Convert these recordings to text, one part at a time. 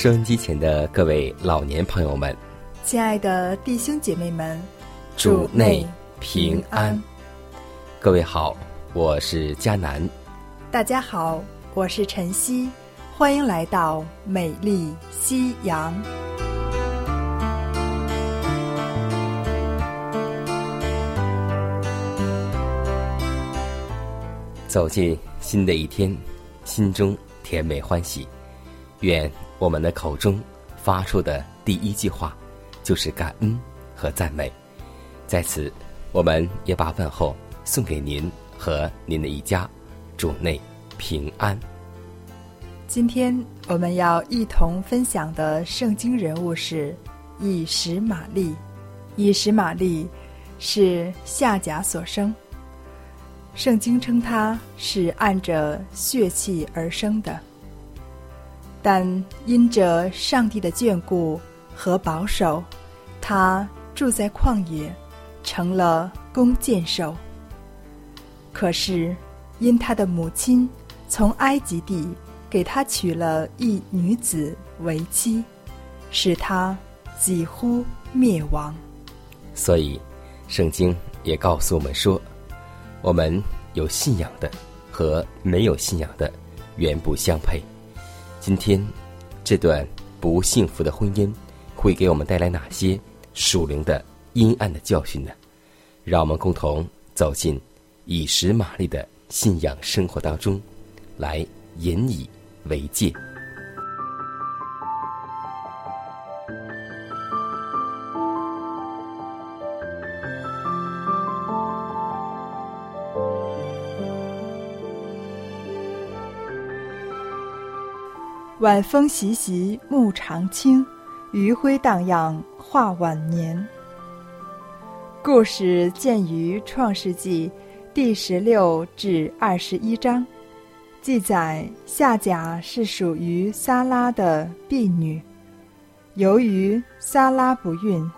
收音机前的各位老年朋友们，亲爱的弟兄姐妹们，主内平安。各位好，我是佳南。大家好，我是晨曦，欢迎来到美丽夕阳。走进新的一天，心中甜美欢喜，愿。我们的口中发出的第一句话，就是感恩和赞美。在此，我们也把问候送给您和您的一家，主内平安。今天我们要一同分享的圣经人物是以实玛利。以实玛利是夏甲所生，圣经称他是按着血气而生的。但因着上帝的眷顾和保守，他住在旷野，成了弓箭手。可是因他的母亲从埃及地给他娶了一女子为妻，使他几乎灭亡。所以，圣经也告诉我们说，我们有信仰的和没有信仰的，原不相配。今天，这段不幸福的婚姻会给我们带来哪些属灵的阴暗的教训呢？让我们共同走进以实玛丽的信仰生活当中，来引以为戒。晚风习习，木长青；余晖荡漾，画晚年。故事见于《创世纪》第十六至二十一章，记载夏甲是属于撒拉的婢女，由于撒拉不孕，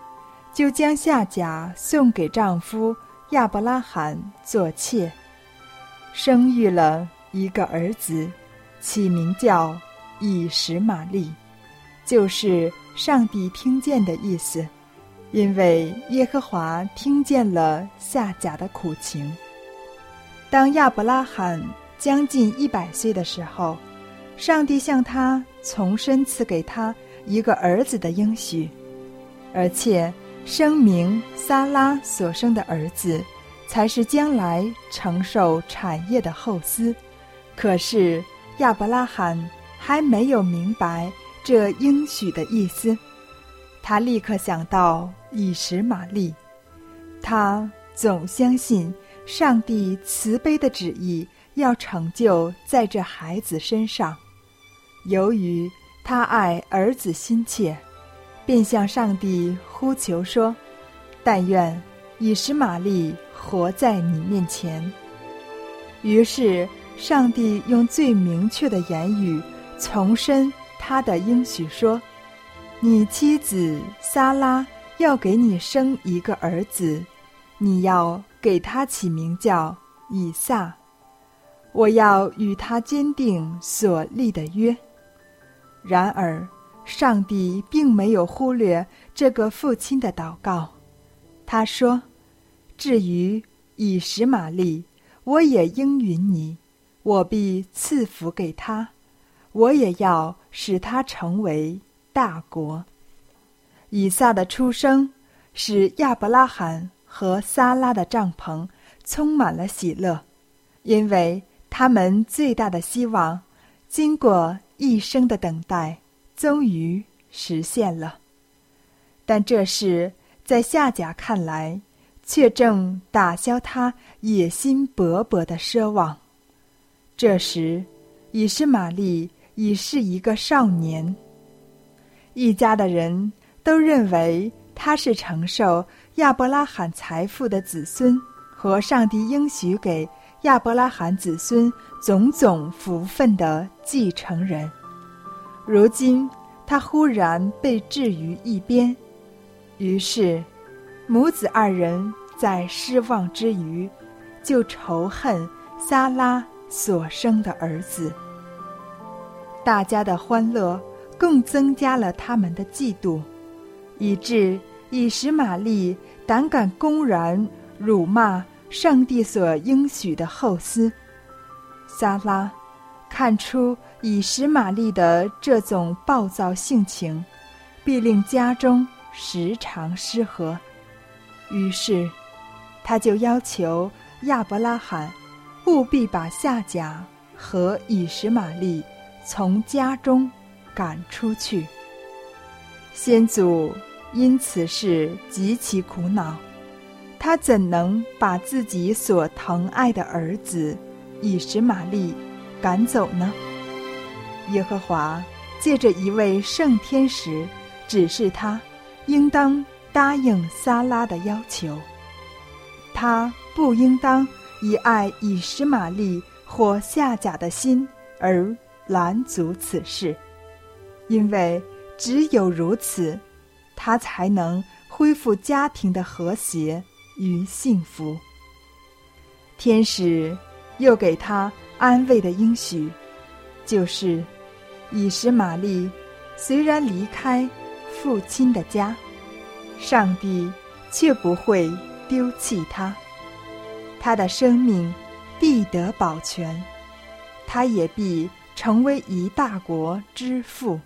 就将夏甲送给丈夫亚伯拉罕做妾，生育了一个儿子，起名叫。以十玛利，就是上帝听见的意思，因为耶和华听见了夏甲的苦情。当亚伯拉罕将近一百岁的时候，上帝向他重申赐给他一个儿子的应许，而且声明撒拉所生的儿子才是将来承受产业的后嗣。可是亚伯拉罕。还没有明白这应许的意思，他立刻想到以实玛利。他总相信上帝慈悲的旨意要成就在这孩子身上。由于他爱儿子心切，便向上帝呼求说：“但愿以实玛利活在你面前。”于是，上帝用最明确的言语。重申他的应许说：“你妻子撒拉要给你生一个儿子，你要给他起名叫以撒。我要与他坚定所立的约。”然而，上帝并没有忽略这个父亲的祷告。他说：“至于以实玛利，我也应允你，我必赐福给他。”我也要使他成为大国。以撒的出生使亚伯拉罕和撒拉的帐篷充满了喜乐，因为他们最大的希望，经过一生的等待，终于实现了。但这事在夏甲看来，却正打消他野心勃勃的奢望。这时，以实玛利已是一个少年，一家的人。都认为他是承受亚伯拉罕财富的子孙和上帝应许给亚伯拉罕子孙种种福分的继承人。如今他忽然被置于一边，于是母子二人在失望之余，就仇恨撒拉所生的儿子。大家的欢乐更增加了他们的嫉妒。以致以实玛利胆敢公然辱骂上帝所应许的后嗣。撒拉看出以实玛利的这种暴躁性情，必令家中时常失和，于是他就要求亚伯拉罕务必把夏甲和以实玛利从家中赶出去。先祖。因此事极其苦恼，他怎能把自己所疼爱的儿子以实玛利赶走呢？耶和华借着一位圣天使指示他，应当答应撒拉的要求。他不应当以爱以实玛利或夏甲的心而拦阻此事，因为只有如此。他才能恢复家庭的和谐与幸福。天使又给他安慰的应许，就是以实玛丽虽然离开父亲的家，上帝却不会丢弃他，他的生命必得保全，他也必成为一大国之父。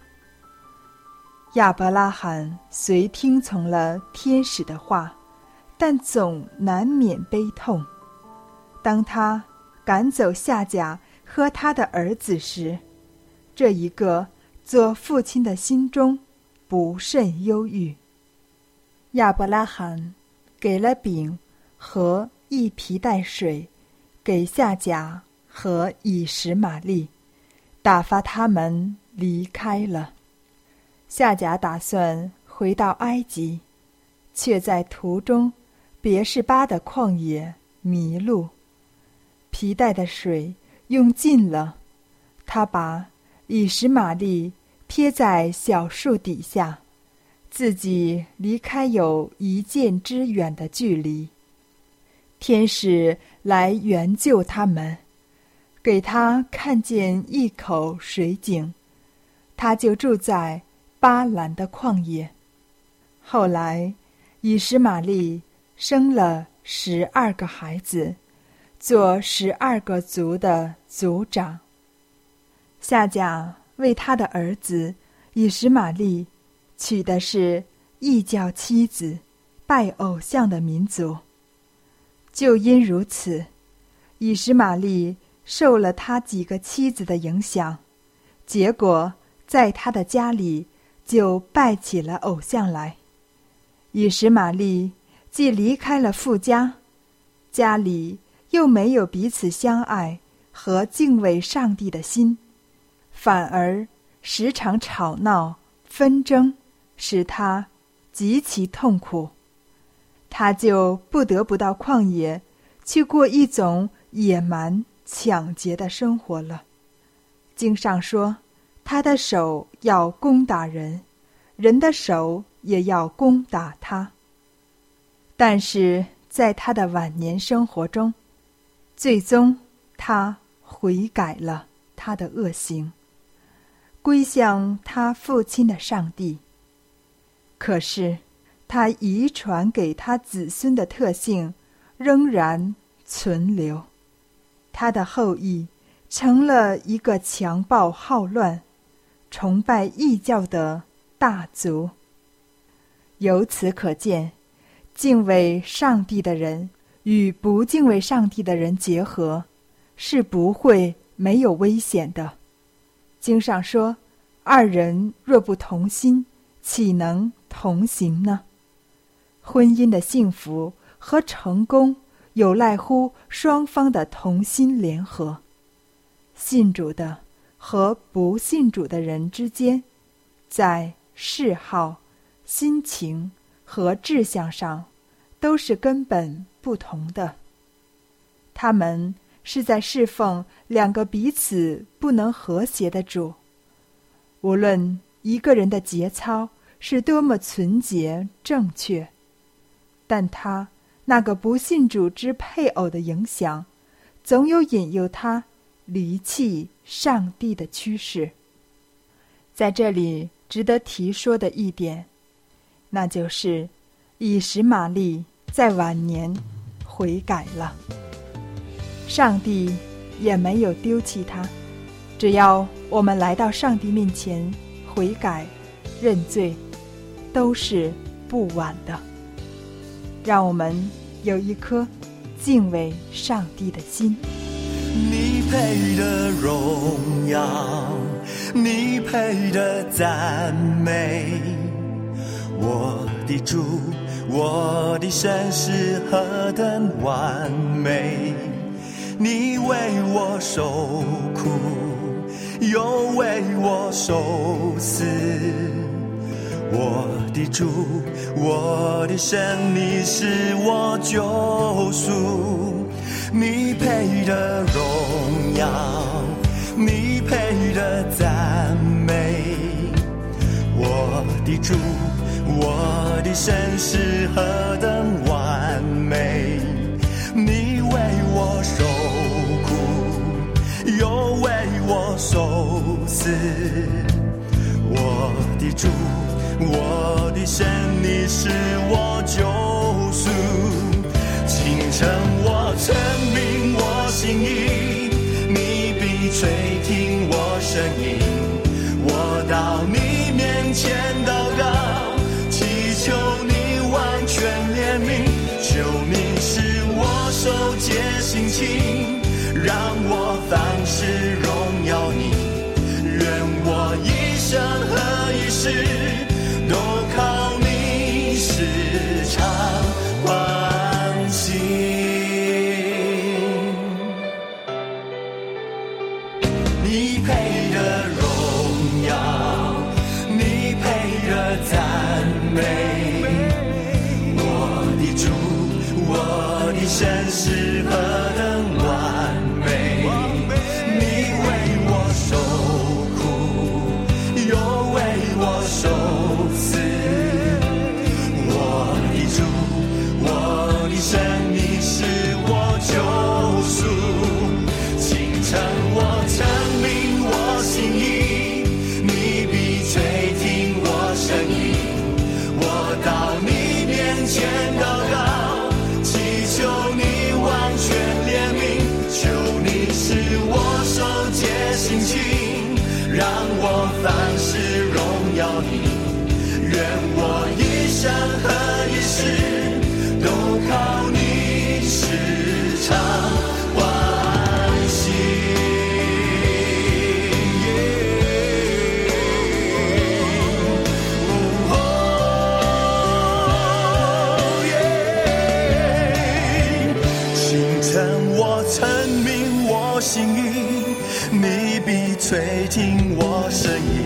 亚伯拉罕虽听从了天使的话，但总难免悲痛。当他赶走夏甲和他的儿子时，这一个做父亲的心中不甚忧郁。亚伯拉罕给了饼和一皮带水，给夏甲和以实玛利，打发他们离开了。夏甲打算回到埃及，却在途中别是巴的旷野迷路。皮带的水用尽了，他把以实玛利撇在小树底下，自己离开有一箭之远的距离。天使来援救他们，给他看见一口水井，他就住在。巴兰的旷野。后来，以实玛利生了十二个孩子，做十二个族的族长。夏甲为他的儿子以实玛利娶的是异教妻子、拜偶像的民族。就因如此，以实玛利受了他几个妻子的影响，结果在他的家里。就拜起了偶像来。以实玛利既离开了富家，家里又没有彼此相爱和敬畏上帝的心，反而时常吵闹纷争，使他极其痛苦。他就不得不到旷野去过一种野蛮抢劫的生活了。经上说。他的手要攻打人，人的手也要攻打他。但是在他的晚年生活中，最终他悔改了他的恶行，归向他父亲的上帝。可是，他遗传给他子孙的特性仍然存留，他的后裔成了一个强暴好乱、崇拜异教的大族。由此可见，敬畏上帝的人与不敬畏上帝的人结合，是不会没有危险的。经上说：“二人若不同心，岂能同行呢？”婚姻的幸福和成功，有赖乎双方的同心联合。信主的和不信主的人之间，在嗜好。心情和志向上都是根本不同的。他们是在侍奉两个彼此不能和谐的主。无论一个人的节操是多么纯洁正确，但他那个不信主之配偶的影响，总有引诱他离弃上帝的趋势。在这里值得提说的一点。那就是以实玛利在晚年悔改了，上帝也没有丢弃他。只要我们来到上帝面前悔改、认罪，都是不晚的。让我们有一颗敬畏上帝的心。你配的荣耀，你配的赞美。我的主，我的神是何等完美！你为我受苦，又为我受死。我的主，我的神，你是我救赎。你配得荣耀，你配得赞美。我的主。我的身世何等完美，你为我受苦，又为我受死。我的主，我的神，你是我救赎。清晨我证明我心意，你必垂听我声音。我到你面前祷告。祈求你完全怜悯，求你使我受戒心情，让我凡事荣耀你。愿我一生和一世千祷告，祈求你完全怜悯，求你使我受戒心情，让我凡事荣耀你，愿我一生和一世都靠你时常。吹进我声音。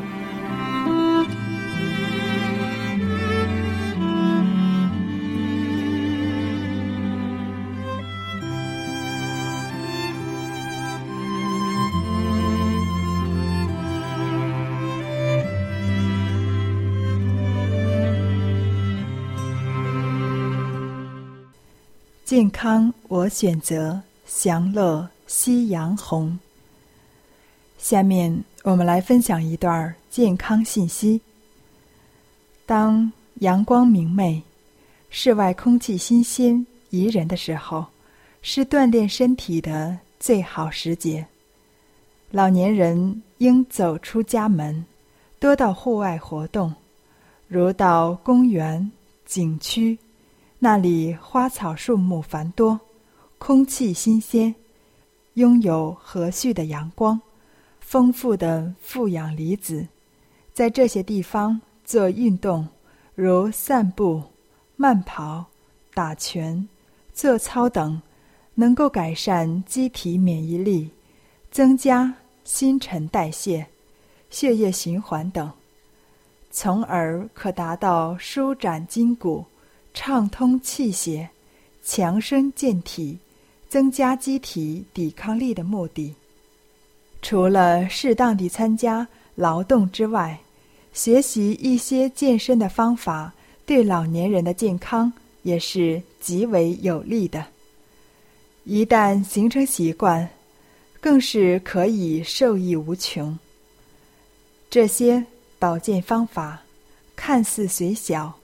健康，我选择享乐夕阳红。下面我们来分享一段健康信息。当阳光明媚、室外空气新鲜宜人的时候，是锻炼身体的最好时节。老年人应走出家门，多到户外活动，如到公园、景区。那里花草树木繁多，空气新鲜，拥有和煦的阳光，丰富的负氧离子，在这些地方做运动，如散步、慢跑、打拳、做操等，能够改善机体免疫力，增加新陈代谢、血液循环等，从而可达到舒展筋骨。畅通气血、强身健体、增加机体抵抗力的目的。除了适当地参加劳动之外，学习一些健身的方法，对老年人的健康也是极为有利的。一旦形成习惯，更是可以受益无穷。这些保健方法看似虽小。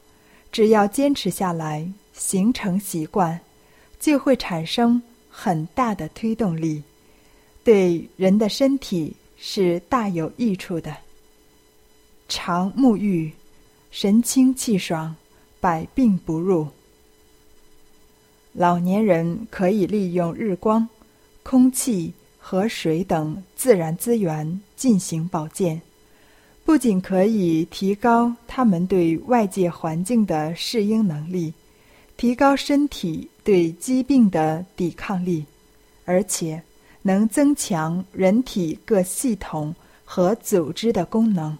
只要坚持下来，形成习惯，就会产生很大的推动力，对人的身体是大有益处的。常沐浴，神清气爽，百病不入。老年人可以利用日光、空气和水等自然资源进行保健。不仅可以提高他们对外界环境的适应能力，提高身体对疾病的抵抗力，而且能增强人体各系统和组织的功能，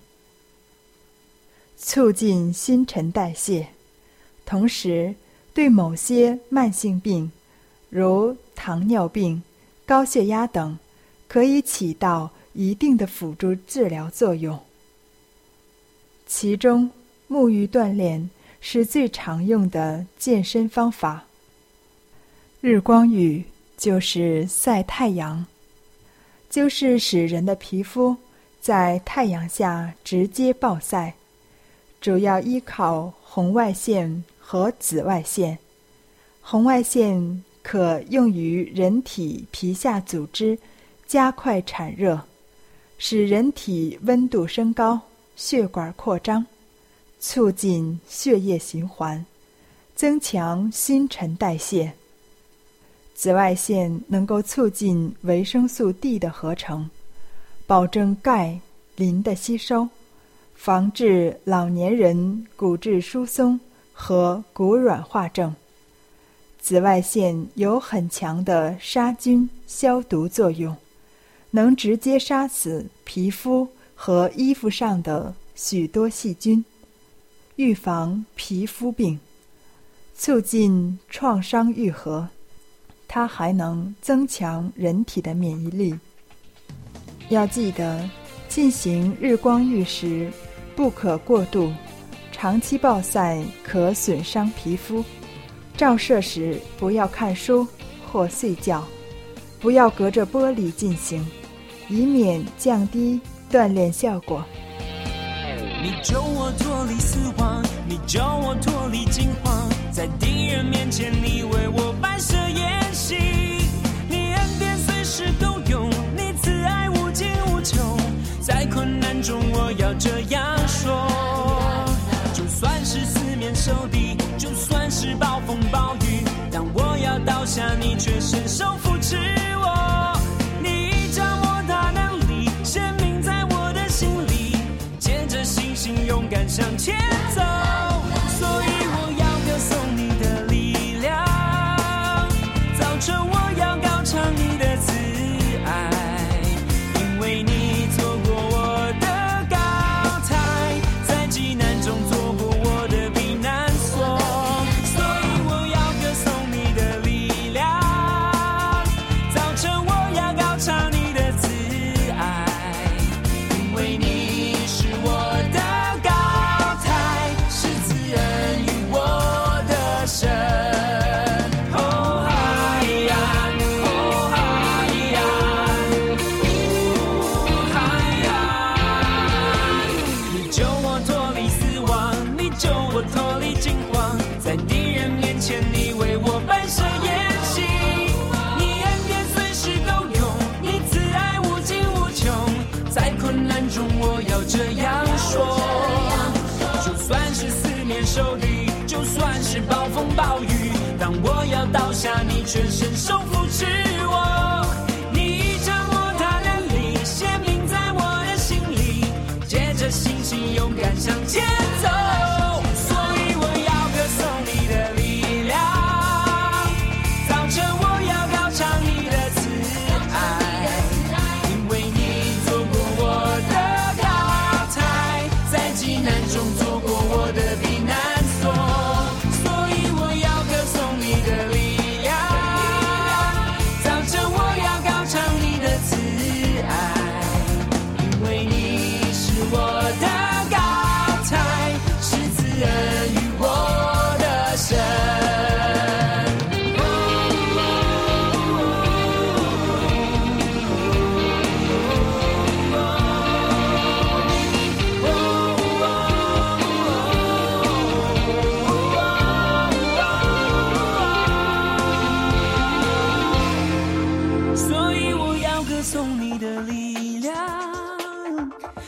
促进新陈代谢，同时对某些慢性病，如糖尿病、高血压等，可以起到一定的辅助治疗作用。其中，沐浴锻炼是最常用的健身方法。日光浴就是晒太阳，就是使人的皮肤在太阳下直接暴晒，主要依靠红外线和紫外线。红外线可用于人体皮下组织，加快产热，使人体温度升高。血管扩张，促进血液循环，增强新陈代谢。紫外线能够促进维生素 D 的合成，保证钙、磷的吸收，防治老年人骨质疏松和骨软化症。紫外线有很强的杀菌消毒作用，能直接杀死皮肤。和衣服上的许多细菌，预防皮肤病，促进创伤愈合。它还能增强人体的免疫力。要记得，进行日光浴时不可过度，长期暴晒可损伤皮肤。照射时不要看书或睡觉，不要隔着玻璃进行，以免降低。锻炼效果。你救我脱离死亡，你救我脱离惊慌，在敌人面前，你为我摆设宴席。你恩典随时都有，你慈爱无尽无穷，在困难中，我要这样说。就算是四面受敌，就算是暴风暴雨，当我要倒下，你却伸手扶是暴风暴雨，当我要倒下，你却伸手扶持。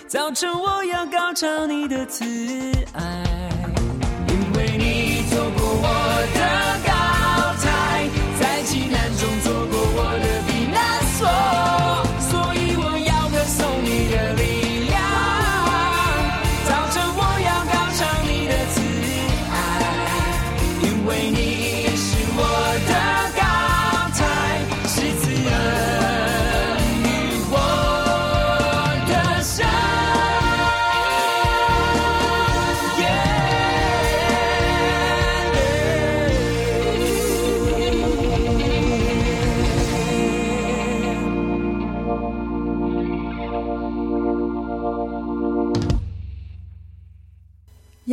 早晨我要高唱你的慈爱，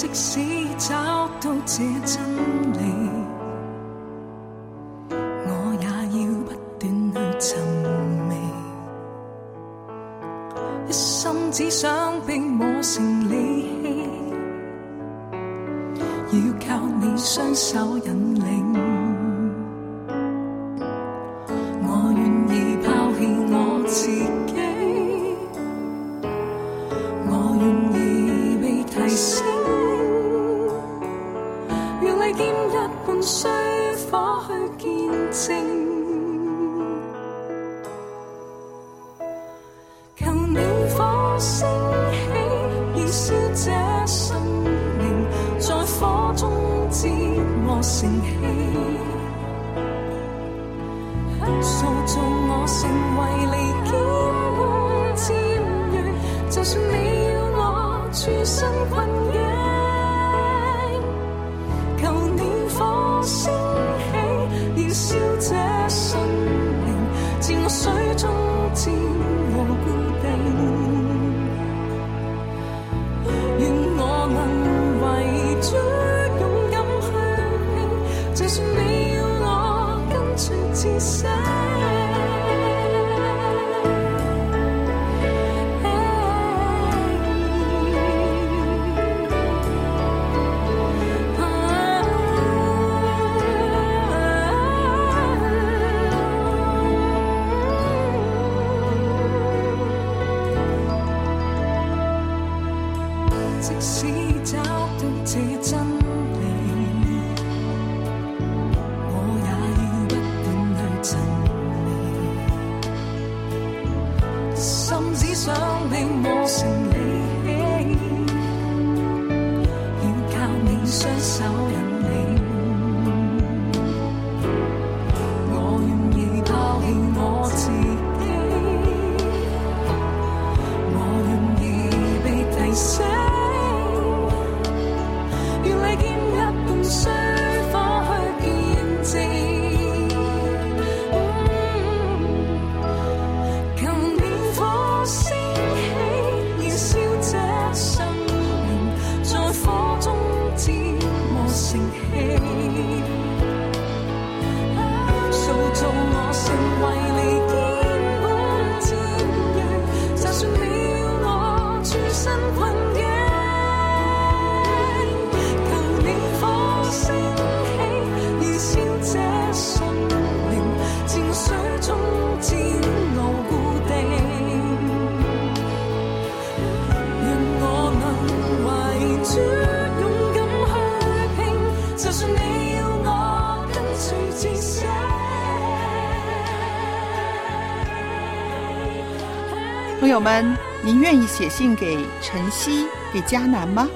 即使找到这真理，我也要不断去寻觅，一心只想被磨成利器，要靠你双手引领。身困即使找到这真友们，您愿意写信给晨曦、给迦南吗？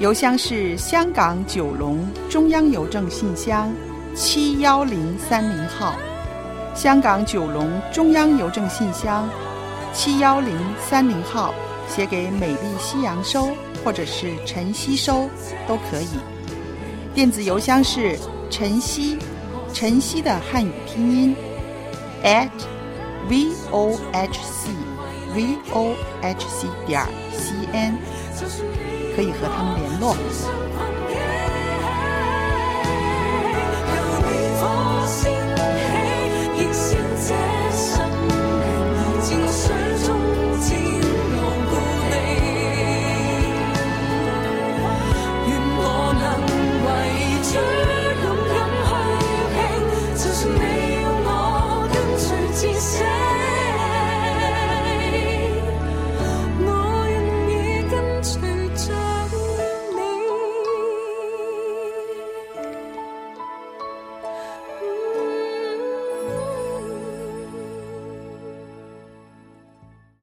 邮箱是香港九龙中央邮政信箱七幺零三零号，香港九龙中央邮政信箱七幺零三零号，写给美丽夕阳收或者是晨曦收都可以。电子邮箱是晨曦，晨曦的汉语拼音 at v o h c v o h c 点 c n，可以和他们联络。